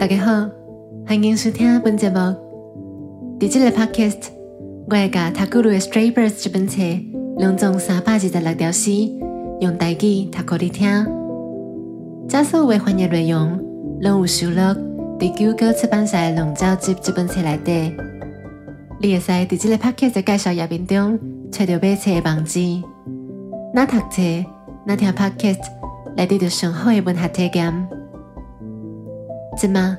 大家好，欢迎收听本节目。伫这个 podcast，我会甲《塔古鲁的 Stray Birds》这本册两种三百二十六条诗，用台语读给你听。这所有的翻译内容，拢有收录伫九九出版社《龙爪集》这本册内底。你会使伫这个 podcast 的介绍页面中，找到买册的网址。那读册，那听 podcast，来得到上好的文学体验。即嘛，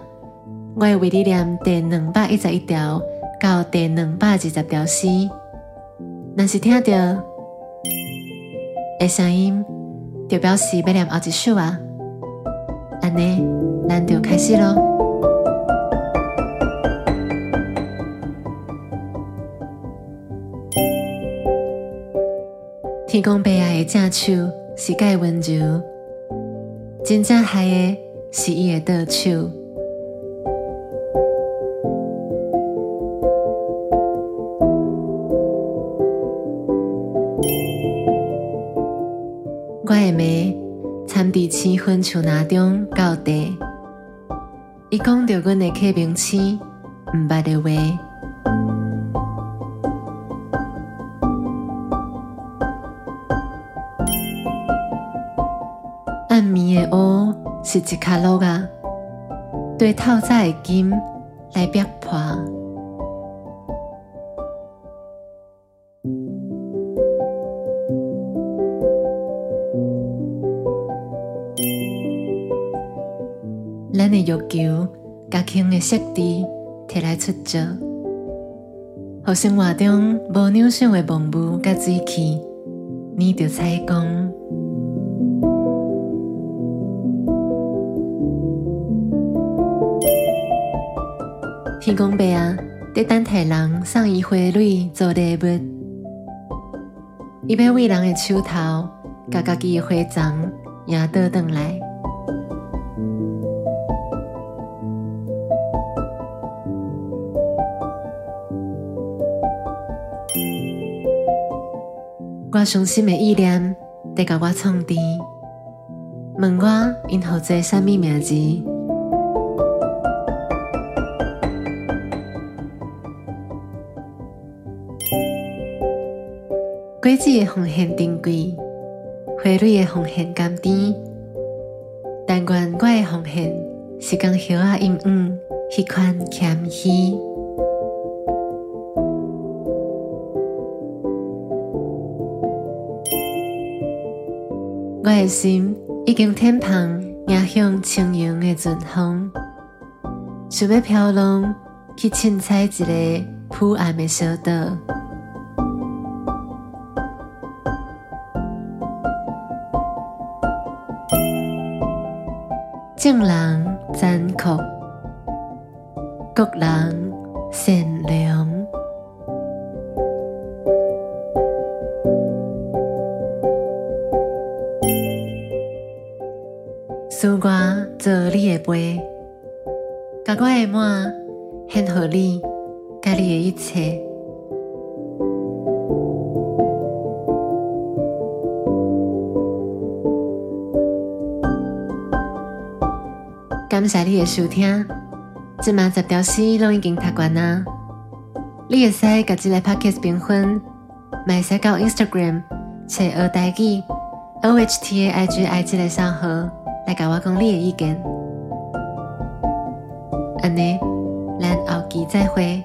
我会为你念第两百一十一条到第两百二十条诗。若是听到的声音，就表示要念后一首啊。安尼，咱就开始咯。天公伯爷的正手是介温柔，真正害的。是伊的倒手，我的妹参伫青婚树那中到地，伊讲着阮的客名星毋捌的话，是一卡路啊，对透早的金来逼破。咱的欲求，甲轻的色地摕来出招，互生活中无扭想的梦雾甲水气，你着采光。天公伯啊，在等待人送伊花蕊做礼物，伊要为人的手头，甲家己的花丛也倒转来。我伤心的意念，得甲我创治，问我因号做啥物名字？果子的奉献珍贵，花蕊的奉献甘甜，但愿我的奉献是讲叶啊阴暗，迄款谦虚。我的心已经天旁迎向清扬的阵风，想要飘浪去凊彩一个铺暗的小岛。正人残酷，国人善良。使我做你的杯，甲我的满献给你，甲你的一切。感谢你的收听，今晚十条诗拢已经读完啦。你会使甲这个 podcast 评分，买使到 Instagram 写二代记 O H T A I G I 这个账号来甲我讲你的意见。安尼，咱后期再会。